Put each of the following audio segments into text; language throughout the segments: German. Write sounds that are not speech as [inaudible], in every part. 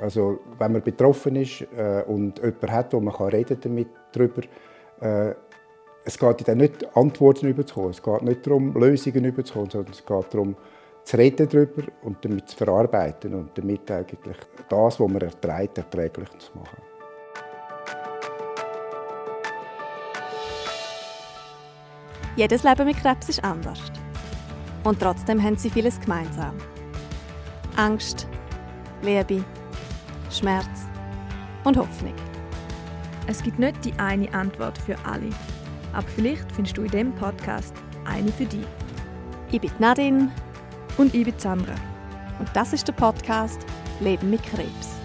Also wenn man betroffen ist äh, und jemand hat, wo man kann reden damit darüber, äh, es geht dann nicht Antworten überzukommen, es geht nicht darum Lösungen überzukommen, sondern es geht darum zu reden darüber und damit zu verarbeiten und damit eigentlich das, was man erträgt, erträglich zu machen. Jedes Leben mit Krebs ist anders. Und trotzdem haben sie vieles gemeinsam. Angst, Liebe, Schmerz und Hoffnung. Es gibt nicht die eine Antwort für alle, aber vielleicht findest du in diesem Podcast eine für dich. Ich bin Nadine und ich bin Sandra. Und das ist der Podcast Leben mit Krebs.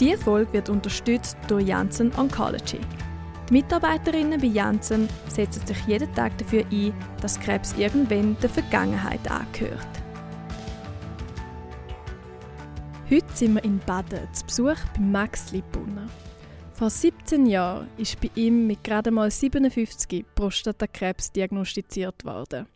Diese Folge wird unterstützt durch Janssen Oncology. Die Mitarbeiterinnen bei Janssen setzen sich jeden Tag dafür ein, dass Krebs irgendwann der Vergangenheit angehört. Sind wir in Baden zu Besuch bei Max Liebbrunner. Vor 17 Jahren ist bei ihm mit gerade mal 57 Prostatakrebs diagnostiziert worden.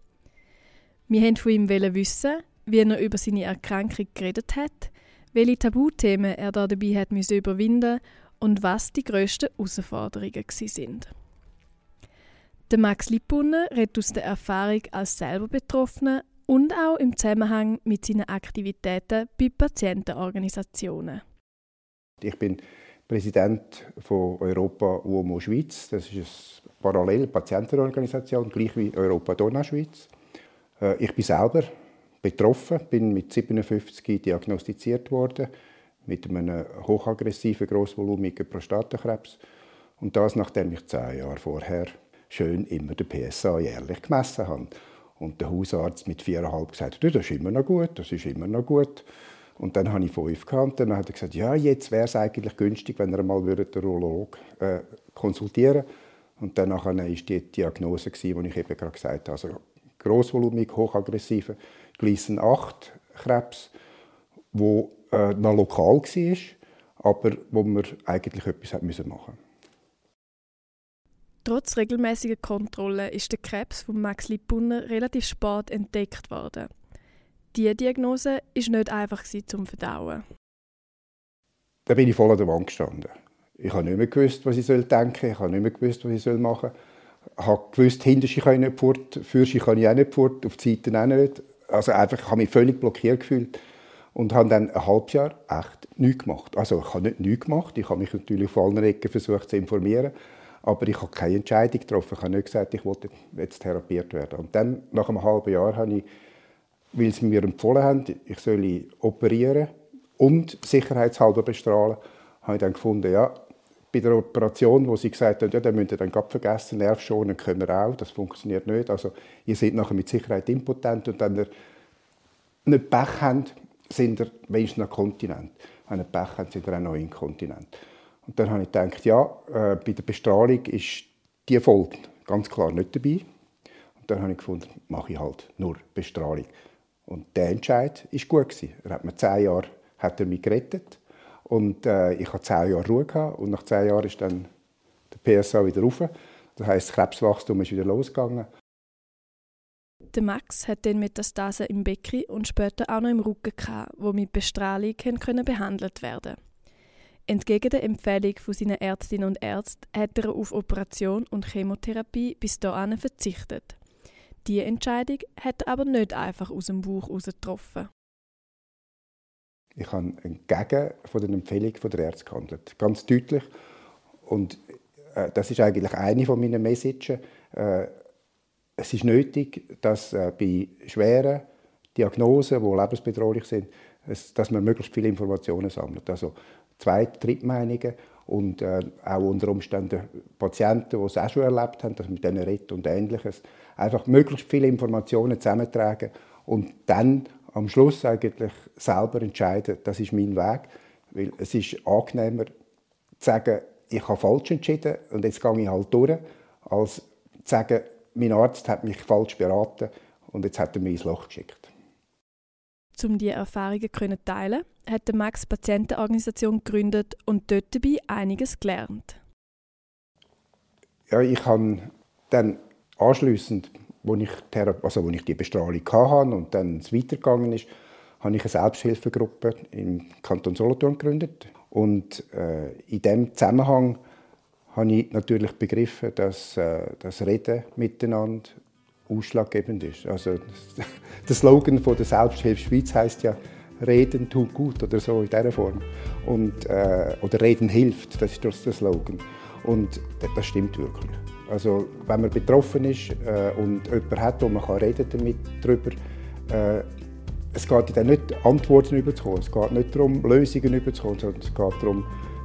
Wir wollten von ihm wissen, wie er über seine Erkrankung geredet hat, welche Tabuthemen er da dabei hat müssen überwinden und was die grössten Herausforderungen sind. Der Max Lippunner redet aus der Erfahrung als selber Betroffener und auch im Zusammenhang mit seinen Aktivitäten bei Patientenorganisationen. Ich bin Präsident von Europa UOMO Schweiz. Das ist eine parallele Patientenorganisation, gleich wie Europa Donauschweiz. Äh, ich bin selber betroffen, bin mit 57 diagnostiziert worden mit einem hochaggressiven, grossvolumigen Prostatakrebs. Und das, nachdem ich zehn Jahre vorher schön immer den PSA jährlich gemessen habe. Und der Hausarzt mit viereinhalb gesagt, das ist immer noch gut, das ist immer noch gut. Und dann habe ich fünf gehabt. Dann hat er gesagt, ja, jetzt wäre es eigentlich günstig, wenn er mal den Urolog äh, konsultieren Und dann war die Diagnose, die ich eben gerade gesagt habe. Also grossvolumig, hochaggressiver Gleason 8 Krebs, wo äh, noch lokal war, aber wo man eigentlich etwas machen Trotz regelmäßiger Kontrollen ist der Krebs von Max Lippunner relativ spät entdeckt worden. Diese Diagnose war nicht einfach zum Verdauen. Da bin ich voll an der Wand gestanden. Ich habe nicht mehr gewusst, was ich denken soll. Ich habe nicht mehr gewusst, was ich machen soll. Ich habe gewusst, hinterste kann ich nicht fort, fürste kann ich auch nicht fort, auf die Seite auch nicht. Also einfach, ich habe mich völlig blockiert gefühlt und habe dann ein halbes Jahr echt nichts gemacht. Also ich habe nicht nichts gemacht, ich habe mich natürlich auf allen Ecken versucht zu informieren, aber ich habe keine Entscheidung getroffen. Ich habe nicht gesagt, ich wollte jetzt therapiert werden. Und dann, nach einem halben Jahr, habe ich, weil sie mir empfohlen haben, ich soll operieren und sicherheitshalber bestrahlen, habe ich dann gefunden, ja, bei der Operation, wo sie gesagt haben, ja, dann müsst ihr dann gerade vergessen, Nerv schonen können wir auch, das funktioniert nicht. Also ihr seid nachher mit Sicherheit impotent und wenn ihr nicht Pech habt, sind ihr wenigstens noch Kontinent. Wenn ihr Pech habt, sind ihr auch noch inkontinent. Und dann habe ich gedacht, ja, äh, bei der Bestrahlung ist die Folge ganz klar nicht dabei. Und dann habe ich gefunden, mache ich halt nur Bestrahlung. Und der Entscheid war gut. Gewesen. Er hat mir zehn Jahre hat er mich gerettet. Und äh, ich hatte zehn Jahre Ruhe. Gehabt. Und nach zehn Jahren ist dann der PSA wieder rauf. Das heisst, das Krebswachstum ist wieder losgegangen. Der Max hat dann Metastasen im Becken und später auch noch im Rücken gehabt, wo mit Bestrahlung können behandelt werden. Entgegen der Empfehlung von seinen Ärztinnen und Ärzten hat er auf Operation und Chemotherapie bis dahin verzichtet. Diese Entscheidung hat er aber nicht einfach aus dem Bauch heraus getroffen. Ich habe entgegen von den Empfehlungen der Ärzte gehandelt, ganz deutlich. Und äh, das ist eigentlich eine von meinen Messages. Äh, es ist nötig, dass äh, bei schweren Diagnosen, die lebensbedrohlich sind, dass man möglichst viele Informationen sammelt. Also Zweit-, Drittmeinungen und äh, auch unter Umständen Patienten, die es auch schon erlebt haben, dass mit denen redet und Ähnliches. Einfach möglichst viele Informationen zusammentragen und dann am Schluss eigentlich selber entscheiden, das ist mein Weg. Weil es ist angenehmer zu sagen, ich habe falsch entschieden und jetzt gehe ich halt durch, als zu sagen, mein Arzt hat mich falsch beraten und jetzt hat er mich ins Loch geschickt. Um diese Erfahrungen zu teilen, hat der Max Patientenorganisation gegründet und dort dabei einiges gelernt. Ja, ich habe dann anschliessend, wo ich, also ich die Bestrahlung hatte und dann es weitergegangen ist, habe ich eine Selbsthilfegruppe im Kanton Solothurn gegründet. Und äh, in diesem Zusammenhang habe ich natürlich begriffen, dass äh, das Reden miteinander ausschlaggebend ist. Also, [laughs] der Slogan von der Selbsthilfe Schweiz heißt ja Reden tut gut oder so in dieser Form. Und, äh, oder Reden hilft, das ist der Slogan. Und das stimmt wirklich. Also, wenn man betroffen ist äh, und jemanden hat, wo man kann reden damit darüber, äh, es geht dann nicht Antworten überzukommen, es geht nicht darum, Lösungen überzukommen, sondern es geht darum,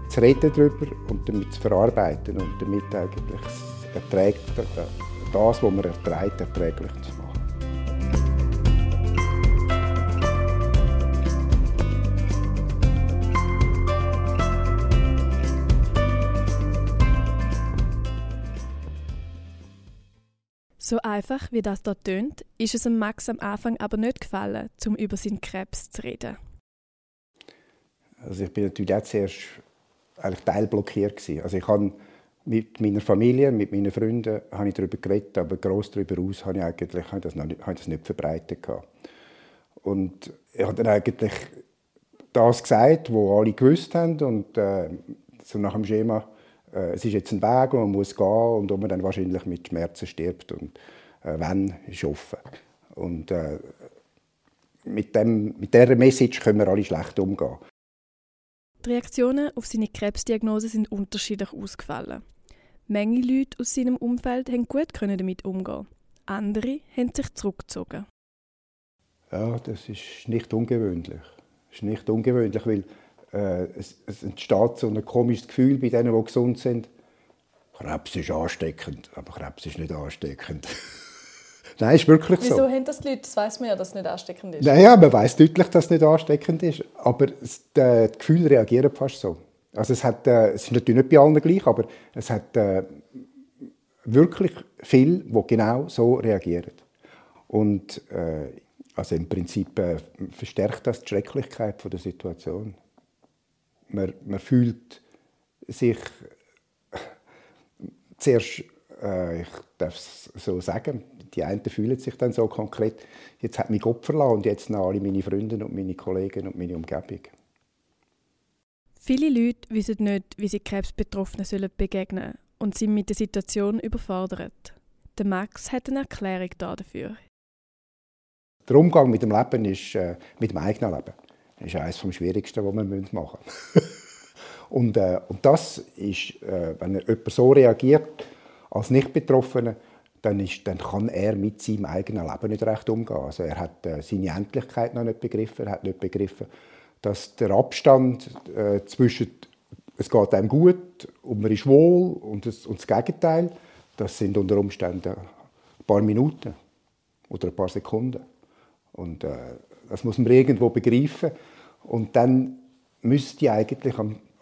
zu reden darüber und damit zu verarbeiten und damit eigentlich erträgt, das, was man erträgt, erträglich zu machen. So einfach, wie das dort tönt, ist es Max am Anfang aber nicht gefallen, um über seinen Krebs zu reden. Also ich bin natürlich auch zuerst eigentlich teilblockiert gewesen. Also ich habe mit meiner Familie, mit meinen Freunden habe ich darüber geredet, aber gross darüber aus habe ich eigentlich habe das, noch nicht, habe das nicht verbreitet gehabt. Und ich habe dann eigentlich das gesagt, was alle gewusst haben und äh, so nach dem Schema äh, es ist jetzt ein Weg, wo man muss gehen und wo man dann wahrscheinlich mit Schmerzen stirbt und äh, wenn, ist offen. Und äh, mit, dem, mit dieser Message können wir alle schlecht umgehen. Die Reaktionen auf seine Krebsdiagnose sind unterschiedlich ausgefallen. Menge Leute aus seinem Umfeld haben gut damit umgehen. Andere haben sich zurückgezogen. Ja, das ist nicht ungewöhnlich. Das ist nicht ungewöhnlich, weil äh, es, es, entsteht so ein komisches Gefühl bei denen, die gesund sind. Krebs ist ansteckend, aber Krebs ist nicht ansteckend. [laughs] Nein, ist wirklich Wieso so. Wieso haben das die Leute? Das weiß man ja, dass es nicht ansteckend ist. Naja, man weiß deutlich, dass es nicht ansteckend ist. Aber das, äh, die Gefühle reagieren fast so. Also es, hat, äh, es ist natürlich nicht bei allen gleich, aber es hat äh, wirklich viele, die genau so reagieren. Und äh, also im Prinzip äh, verstärkt das die Schrecklichkeit der Situation man, man fühlt sich zuerst, äh, ich darf es so sagen, die einen fühlen sich dann so konkret, jetzt hat mich Gott verlassen und jetzt noch alle meine Freunde und meine Kollegen und meine Umgebung. Viele Leute wissen nicht, wie sie Krebsbetroffenen sollen begegnen und sind mit der Situation überfordert. Der Max hat eine Erklärung dafür. Der Umgang mit dem Leben ist äh, mit dem eigenen Leben. Das ist eines vom Schwierigsten, was wir machen müssen. [laughs] und, äh, und das ist, äh, wenn jemand so reagiert, als Nicht-Betroffener, dann, dann kann er mit seinem eigenen Leben nicht recht umgehen. Also er hat äh, seine Endlichkeit noch nicht begriffen, er hat nicht begriffen, dass der Abstand äh, zwischen es geht einem gut und man ist wohl und das, und das Gegenteil, das sind unter Umständen ein paar Minuten oder ein paar Sekunden. Und äh, das muss man irgendwo begreifen. Und dann müsste eigentlich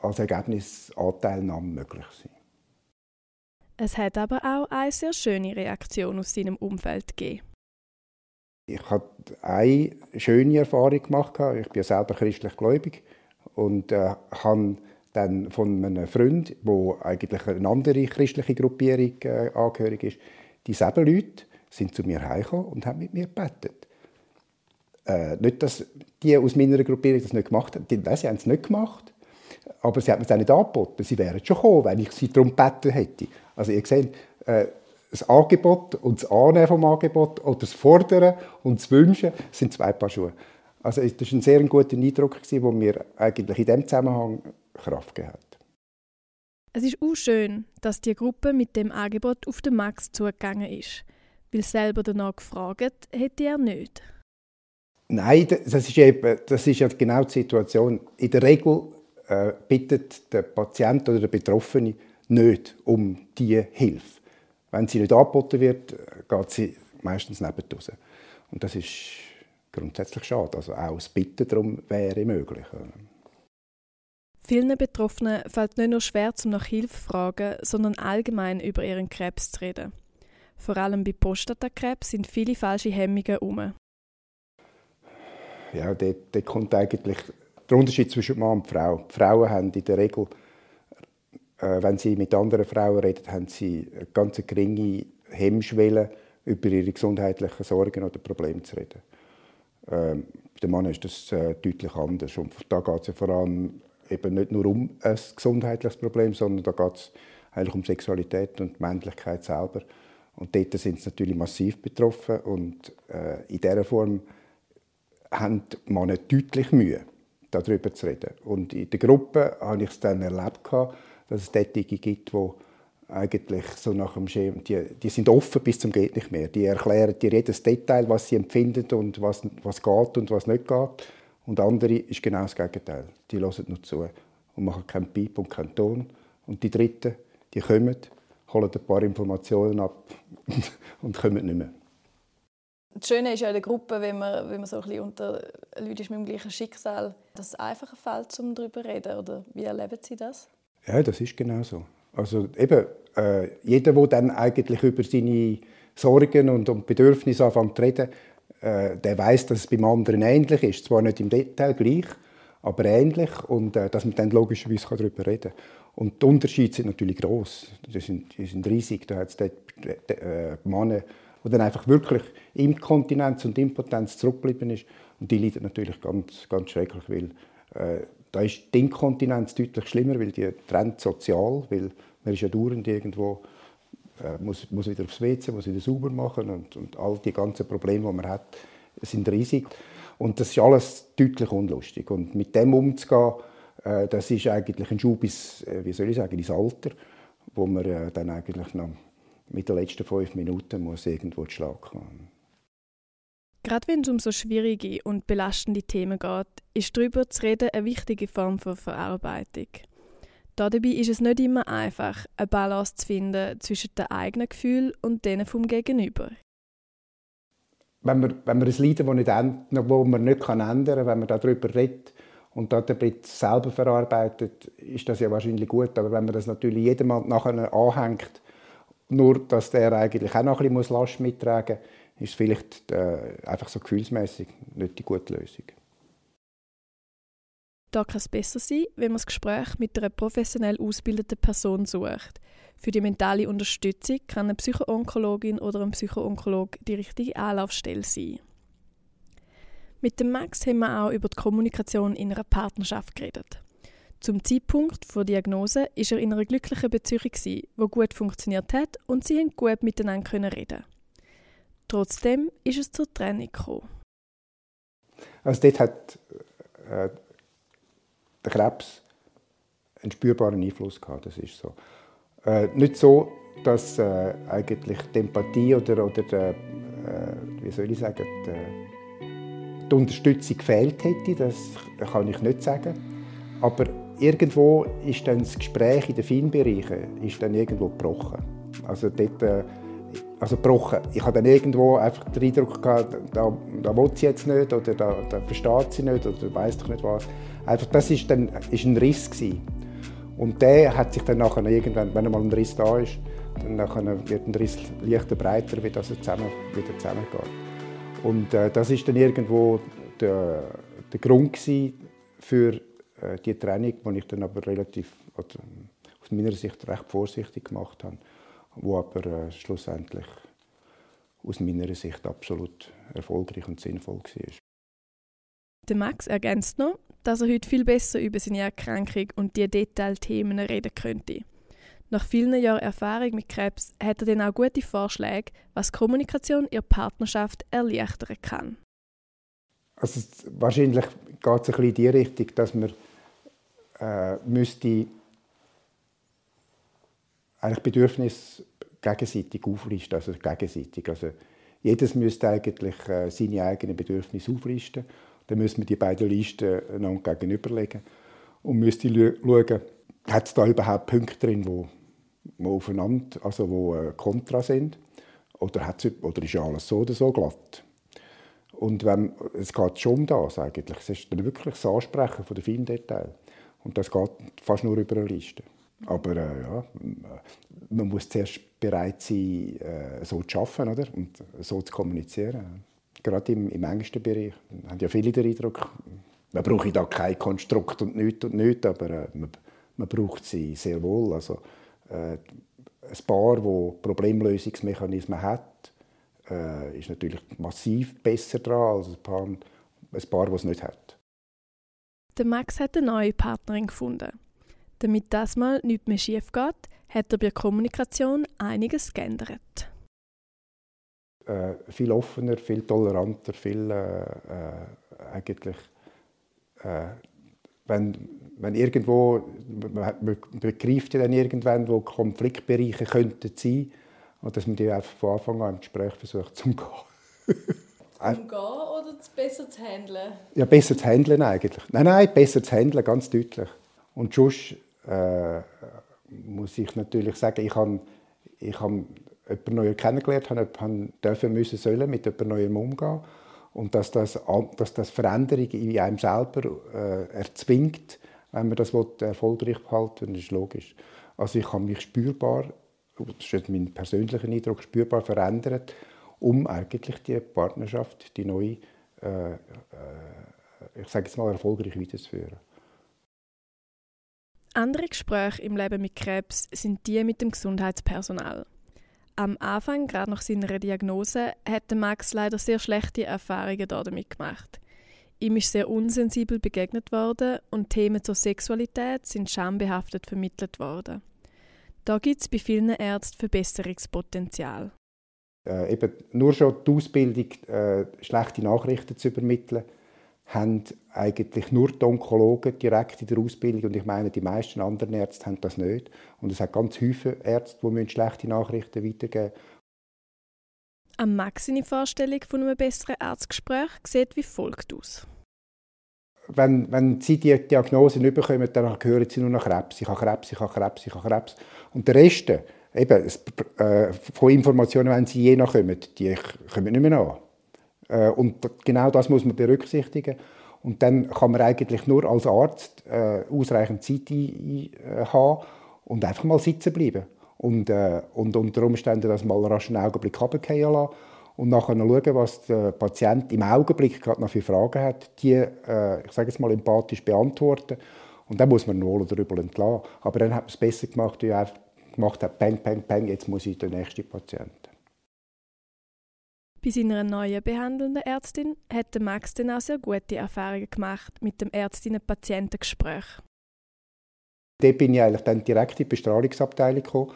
als Ergebnis Anteilnahme möglich sein. Es hat aber auch eine sehr schöne Reaktion aus seinem Umfeld gegeben. Ich habe eine schöne Erfahrung gemacht. Ich bin selber christlich gläubig und äh, habe dann von einem Freund, der eigentlich eine andere christliche Gruppierung äh, angehörig ist, dieselben Leute sind zu mir heimgekommen und haben mit mir gebetet. Äh, nicht, dass die aus meiner Gruppierung das nicht gemacht haben. Nein, sie haben es nicht gemacht. Aber sie haben es auch nicht angeboten. Sie wären schon gekommen, wenn ich sie darum gebeten hätte. Also ihr seht, äh, das Angebot und das Annehmen vom Angebot oder das Fordern und das Wünschen sind zwei Paar Schuhe. Also das war ein sehr guter Eindruck, der mir eigentlich in diesem Zusammenhang Kraft gegeben hat. Es ist auch schön, dass die Gruppe mit dem Angebot auf den Max zugegangen ist. Weil selber danach gefragt hätte er nicht. Nein, das ist, eben, das ist ja genau die Situation. In der Regel äh, bittet der Patient oder der Betroffene nicht um diese Hilfe. Wenn sie nicht angeboten wird, geht sie meistens nebendus. Und das ist grundsätzlich schade. Also auch das Bitten darum wäre möglich. Vielen Betroffenen fällt nicht nur schwer, zum nach Hilfe zu fragen, sondern allgemein über ihren Krebs zu reden. Vor allem bei Prostatakrebs sind viele falsche Hemmungen herum ja, dort, dort kommt eigentlich der Unterschied zwischen Mann und Frau. Die Frauen haben in der Regel, wenn sie mit anderen Frauen reden, haben sie eine ganz geringe Hemmschwelle, über ihre gesundheitlichen Sorgen oder Probleme zu reden. Ähm, bei den Männern ist das äh, deutlich anders. Und da geht es ja vor allem eben nicht nur um ein gesundheitliches Problem, sondern da geht es eigentlich um Sexualität und Männlichkeit selber. Und dort sind sie natürlich massiv betroffen und äh, in dieser Form haben die Männer deutlich Mühe, darüber zu reden. Und in der Gruppe habe ich es dann erlebt, dass es Tätige gibt, die eigentlich so nach dem Schema, die, die sind offen bis zum geht nicht mehr. Die erklären dir jedes Detail, was sie empfinden und was, was geht und was nicht geht. Und andere ist genau das Gegenteil. Die hören nur zu und machen keinen Piep und keinen Ton. Und die Dritten, die kommen, holen ein paar Informationen ab [laughs] und kommen nicht mehr. Das Schöne ist ja in der Gruppe, wenn man, wenn man so ein bisschen unter Leuten ist mit dem gleichen Schicksal, dass es einfacher fällt, um darüber zu reden. Oder wie erleben Sie das? Ja, das ist genau so. Also eben, äh, jeder, der dann eigentlich über seine Sorgen und, und Bedürfnisse anfängt zu reden, äh, der weiß, dass es beim anderen ähnlich ist. Zwar nicht im Detail gleich, aber ähnlich und äh, dass man dann logischerweise darüber reden kann. Und die Unterschiede sind natürlich groß. Die sind, die sind riesig. Da hat es äh, Männer, die dann einfach wirklich Inkontinenz und Impotenz zurückgeblieben ist. Und die leiden natürlich ganz, ganz schrecklich, weil äh, da ist die Inkontinenz deutlich schlimmer, weil die trennt sozial, weil man ist ja dauernd irgendwo, äh, muss, muss wieder aufs WC, muss wieder sauber machen und, und all die ganzen Probleme, die man hat, sind riesig. Und das ist alles deutlich unlustig. Und mit dem umzugehen, äh, das ist eigentlich ein Schub ins, äh, wie soll ich sagen, ins Alter, wo man äh, dann eigentlich noch mit den letzten fünf Minuten muss irgendwo zu Schlag kommen. Gerade wenn es um so schwierige und belastende Themen geht, ist darüber zu reden eine wichtige Form von Verarbeitung. Dabei ist es nicht immer einfach, eine Balance zu finden zwischen den eigenen Gefühlen und denen vom Gegenüber. Wenn man, wenn man ein Leiden, das, man nicht ändern kann, wenn man darüber redet und das selber verarbeitet, ist das ja wahrscheinlich gut. Aber wenn man das natürlich jedem nachher anhängt, nur dass der eigentlich auch noch ein bisschen Last mittragen muss, ist vielleicht äh, einfach so gefühlsmäßig nicht die gute Lösung. Da kann es besser sein, wenn man das Gespräch mit einer professionell ausgebildeten Person sucht. Für die mentale Unterstützung kann eine Psychoonkologin oder ein Psychoonkologe die richtige Anlaufstelle sein. Mit dem Max haben wir auch über die Kommunikation in einer Partnerschaft geredet. Zum Zeitpunkt der Diagnose war er in einer glücklichen Beziehung, die gut funktioniert hat und sie konnten gut miteinander reden. Trotzdem ist es zur Trennung gekommen. Also dort hat äh, der Krebs einen spürbaren Einfluss gehabt, das ist so. Äh, nicht so, dass äh, eigentlich die Empathie oder, oder die, äh, wie soll ich sagen, die, die Unterstützung gefehlt hätte, das kann ich nicht sagen. Aber irgendwo ist dann das Gespräch in den Feinbereichen ist dann irgendwo gebrochen. Also dort äh, also gebrochen. Ich habe dann irgendwo einfach den Eindruck gehabt, da, da will sie jetzt nicht oder da, da versteht sie nicht oder weiß doch nicht was. Einfach, das ist dann ist ein Riss gewesen. Und der hat sich dann nachher irgendwann, wenn einmal ein Riss da ist, dann nachher wird ein Riss leichter breiter, wie das zusammen, wieder zusammengeht. Und äh, das ist dann irgendwo der, der Grund für äh, die Trennung, die ich dann aber relativ, oder, aus meiner Sicht recht vorsichtig gemacht habe wo aber äh, schlussendlich aus meiner Sicht absolut erfolgreich und sinnvoll war. Der Max ergänzt noch, dass er heute viel besser über seine Erkrankung und die Detailthemen reden könnte. Nach vielen Jahren Erfahrung mit Krebs hat er dann auch gute Vorschläge, was Kommunikation in der Partnerschaft erleichtern kann. Also wahrscheinlich geht es ein bisschen in die Richtung, dass man äh, müsste eigentlich Bedürfnisse gegenseitig auflisten, also gegenseitig. Also jedes müsste eigentlich äh, seine eigenen Bedürfnisse auflisten. Dann müssen wir die beiden Listen einander gegenüberlegen und müsste schauen, hat es da überhaupt Punkte drin, wo, wo aufeinander, also wo äh, kontra sind, oder, hat's, oder ist alles so oder so glatt. Und wenn, es geht schon um das eigentlich. Es ist dann wirklich das Ansprechen von den vielen Details. Und das geht fast nur über eine Liste. Aber äh, ja, man muss zuerst bereit sein, äh, so zu arbeiten oder? und so zu kommunizieren. Gerade im, im engsten Bereich haben ja viele den Eindruck, man braucht da kein Konstrukt und nichts und nichts, aber äh, man, man, braucht sie sehr wohl. Also, äh, ein Paar, das Problemlösungsmechanismen hat, äh, ist natürlich massiv besser dran als ein Paar, ein Paar das es nicht hat. Der Max hat eine neue Partnerin gefunden. Damit das mal nicht mehr schief geht, hat er bei der Kommunikation einiges geändert. Äh, viel offener, viel toleranter, viel äh, äh eigentlich, äh, wenn, wenn irgendwo, man, man begreift ja dann irgendwann, wo Konfliktbereiche könnten sein, und dass man die einfach von Anfang an im Gespräch versucht [laughs] zu umgehen. umgehen oder besser zu handeln? Ja, besser zu handeln eigentlich. Nein, nein, besser zu handeln, ganz deutlich. Und sonst äh, muss ich natürlich sagen, ich habe ich hab jemanden Neues kennengelernt, habe, habe dürfen müssen sollen mit jemandem Neuem umgehen und dass das, dass das Veränderungen in einem selber äh, erzwingt, wenn man das erfolgreich behalten will, ist logisch. Also ich habe mich spürbar, das ist mein persönlicher Eindruck, spürbar verändert, um eigentlich die Partnerschaft, die neue, äh, äh, ich sage jetzt mal, erfolgreich weiterzuführen. Andere Gespräche im Leben mit Krebs sind die mit dem Gesundheitspersonal. Am Anfang, gerade nach seiner Diagnose, hat Max leider sehr schlechte Erfahrungen damit gemacht. Ihm ist sehr unsensibel begegnet worden und Themen zur Sexualität sind schambehaftet vermittelt worden. Da gibt es bei vielen Ärzten Verbesserungspotenzial. Äh, eben nur schon die Ausbildung, äh, schlechte Nachrichten zu übermitteln, haben eigentlich nur die Onkologen direkt in der Ausbildung und ich meine, die meisten anderen Ärzte haben das nicht. Und es hat ganz viele Ärzte, die schlechte Nachrichten weitergeben Am Max seine Vorstellung von einem besseren Arztgespräch sieht wie folgt aus. Wenn, wenn Sie die Diagnose nicht bekommen, dann hören Sie nur noch Krebs. Ich habe Krebs, ich habe Krebs, ich habe Krebs. Und der Rest, eben, äh, von Informationen, wenn Sie je nachkommen, die kommen nicht mehr nach. Äh, und genau das muss man berücksichtigen. Und dann kann man eigentlich nur als Arzt äh, ausreichend Zeit ein, äh, haben und einfach mal sitzen bleiben. Und, äh, und unter Umständen das mal rasch einen Augenblick runterfallen lassen und nachher schauen, was der Patient im Augenblick gerade noch für Fragen hat, die, äh, ich sage jetzt mal, empathisch beantworten. Und dann muss man wohl oder übel entlassen. Aber dann hat man es besser gemacht, wie er gemacht hat, peng, peng, peng, jetzt muss ich den nächsten Patienten. Bei seiner neuen behandelnden Ärztin hat Max dann auch sehr gute Erfahrungen gemacht mit dem Ärztinnen-Patienten-Gespräch. Dort bin ich eigentlich dann direkt in die Bestrahlungsabteilung gekommen.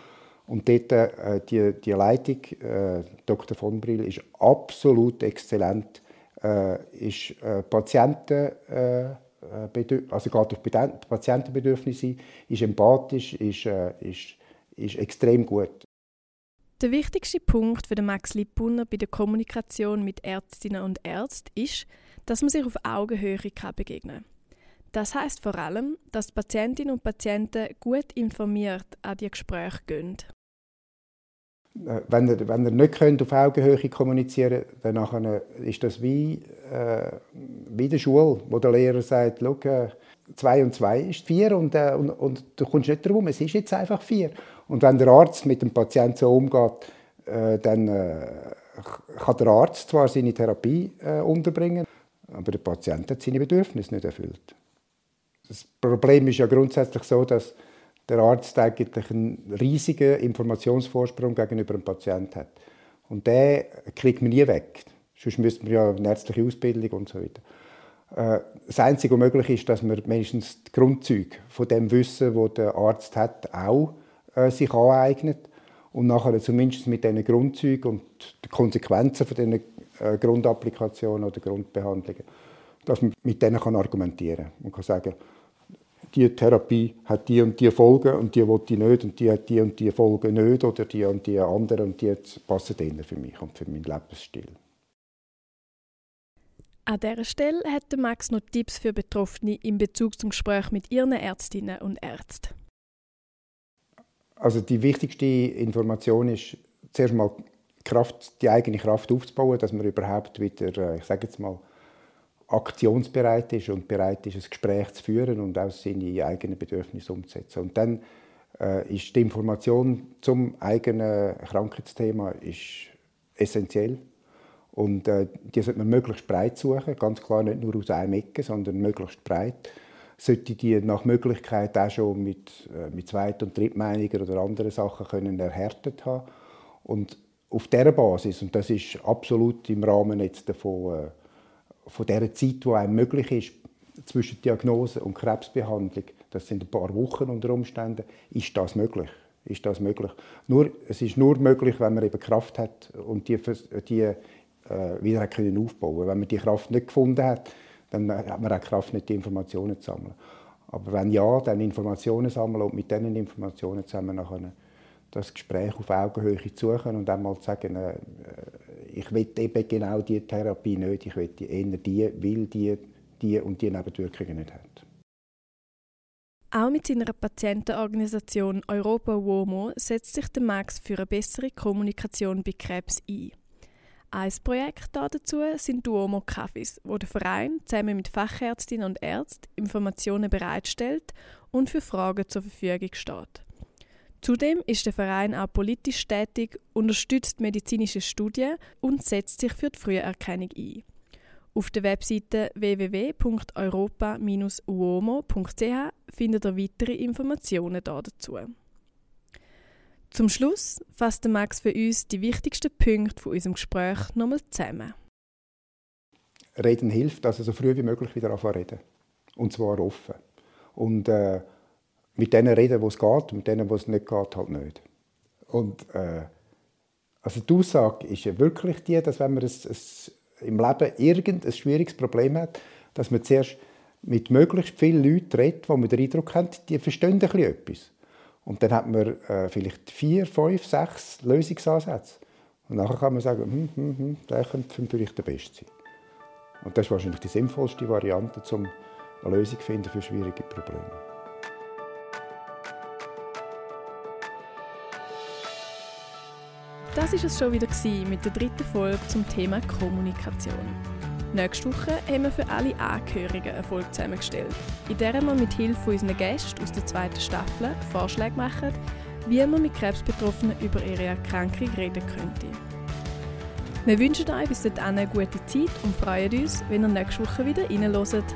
Und dort, äh, die, die Leitung, äh, Dr. von Brill, ist absolut exzellent. Äh, ist äh, Patienten, äh, äh also geht auf Patientenbedürfnisse, ist empathisch, ist, äh, ist, ist extrem gut. Der wichtigste Punkt für Max Lippunner bei der Kommunikation mit Ärztinnen und Ärzten ist, dass man sich auf Augenhöhe begegnen kann. Das heißt vor allem, dass Patientinnen und Patienten gut informiert an die Gespräche gehen. Äh, wenn ihr, wenn ihr nicht könnt auf Augenhöhe kommunizieren könnt, dann ist das wie, äh, wie der Schule, wo der Lehrer sagt, äh, zwei und zwei ist vier und, äh, und, und du kommst nicht darum, es ist jetzt einfach vier. Und wenn der Arzt mit dem Patienten so umgeht, äh, dann äh, kann der Arzt zwar seine Therapie äh, unterbringen, aber der Patient hat seine Bedürfnisse nicht erfüllt. Das Problem ist ja grundsätzlich so, dass der Arzt eigentlich einen riesigen Informationsvorsprung gegenüber dem Patienten hat. Und den kriegt man nie weg. Sonst müsste man ja eine ärztliche Ausbildung und so weiter. Das Einzige, was möglich ist, dass man mindestens die Grundzüge von dem Wissen, das der Arzt hat, auch äh, sich aneignet und nachher zumindest mit diesen Grundzügen und den Konsequenzen von diesen äh, Grundapplikationen oder Grundbehandlungen, dass man mit denen kann argumentieren kann. Man kann sagen, die Therapie hat die und die Folgen und die will ich nicht und die hat die und die Folgen nicht oder die und die andere und die passen denen für mich und für meinen Lebensstil. An dieser Stelle hat Max noch Tipps für Betroffene in Bezug zum Gespräch mit ihren Ärztinnen und Ärzten. Also die wichtigste Information ist zuerst mal Kraft, die eigene Kraft aufzubauen, dass man überhaupt wieder, äh, ich sage jetzt mal, aktionsbereit ist und bereit ist, ein Gespräch zu führen und auch seine eigenen Bedürfnisse umzusetzen. Und dann äh, ist die Information zum eigenen Krankheitsthema ist essentiell. Und äh, die sollte man möglichst breit suchen, ganz klar nicht nur aus einem Ecke, sondern möglichst breit sollte die nach Möglichkeit auch schon mit, äh, mit Zweit- und Drittmeinungen oder anderen Sachen können erhärtet haben. Und auf dieser Basis, und das ist absolut im Rahmen jetzt davon, äh, von der Zeit, die einem möglich ist, zwischen Diagnose und Krebsbehandlung, das sind ein paar Wochen unter Umständen, ist das möglich. Ist das möglich. Nur, es ist nur möglich, wenn man eben Kraft hat und die, die äh, wieder hat können aufbauen Wenn man die Kraft nicht gefunden hat, dann hat man auch Kraft, nicht die Informationen zu sammeln. Aber wenn ja, dann Informationen sammeln und mit diesen Informationen zusammen nachher das Gespräch auf Augenhöhe suchen und einmal zu sagen, äh, ich will eben genau diese Therapie nicht, ich will eher die, weil die die und die Nebenwirkungen nicht hat. Auch mit seiner Patientenorganisation Europa WOMO setzt sich der Max für eine bessere Kommunikation bei Krebs ein. Ein Projekt dazu sind Duomo Cafés, wo der Verein zusammen mit Fachärztinnen und Ärzten Informationen bereitstellt und für Fragen zur Verfügung steht. Zudem ist der Verein auch politisch tätig, unterstützt medizinische Studien und setzt sich für die Früherkennung ein. Auf der Webseite www.europa-uomo.ch findet ihr weitere Informationen dazu. Zum Schluss fasst Max für uns die wichtigsten Punkte von unserem Gespräch nochmal zusammen. Reden hilft, also so früh wie möglich wieder anfangen reden. Und zwar offen. Und äh, mit denen reden, wo es geht, und mit denen, wo es nicht geht, halt nicht. Und äh, also die Aussage ist ja wirklich die, dass wenn man ein, ein, im Leben irgendein schwieriges Problem hat, dass man zuerst mit möglichst vielen Leuten redet, wo man den Eindruck hat, die verstehen ein bisschen etwas. Und dann hat man äh, vielleicht vier, fünf, sechs Lösungsansätze. Und nachher kann man sagen, hm, hm, hm, der könnte vielleicht der Beste sein. Und das ist wahrscheinlich die sinnvollste Variante, um eine Lösung zu finden für schwierige Probleme. Das war es schon wieder mit der dritten Folge zum Thema Kommunikation. Nächste Woche haben wir für alle Angehörigen eine Folge zusammengestellt, in der wir mit Hilfe unserer Gäste aus der zweiten Staffel Vorschläge machen, wie man mit Krebsbetroffenen über ihre Erkrankung reden könnte. Wir wünschen euch bis dahin eine gute Zeit und freuen uns, wenn ihr nächste Woche wieder reinhört.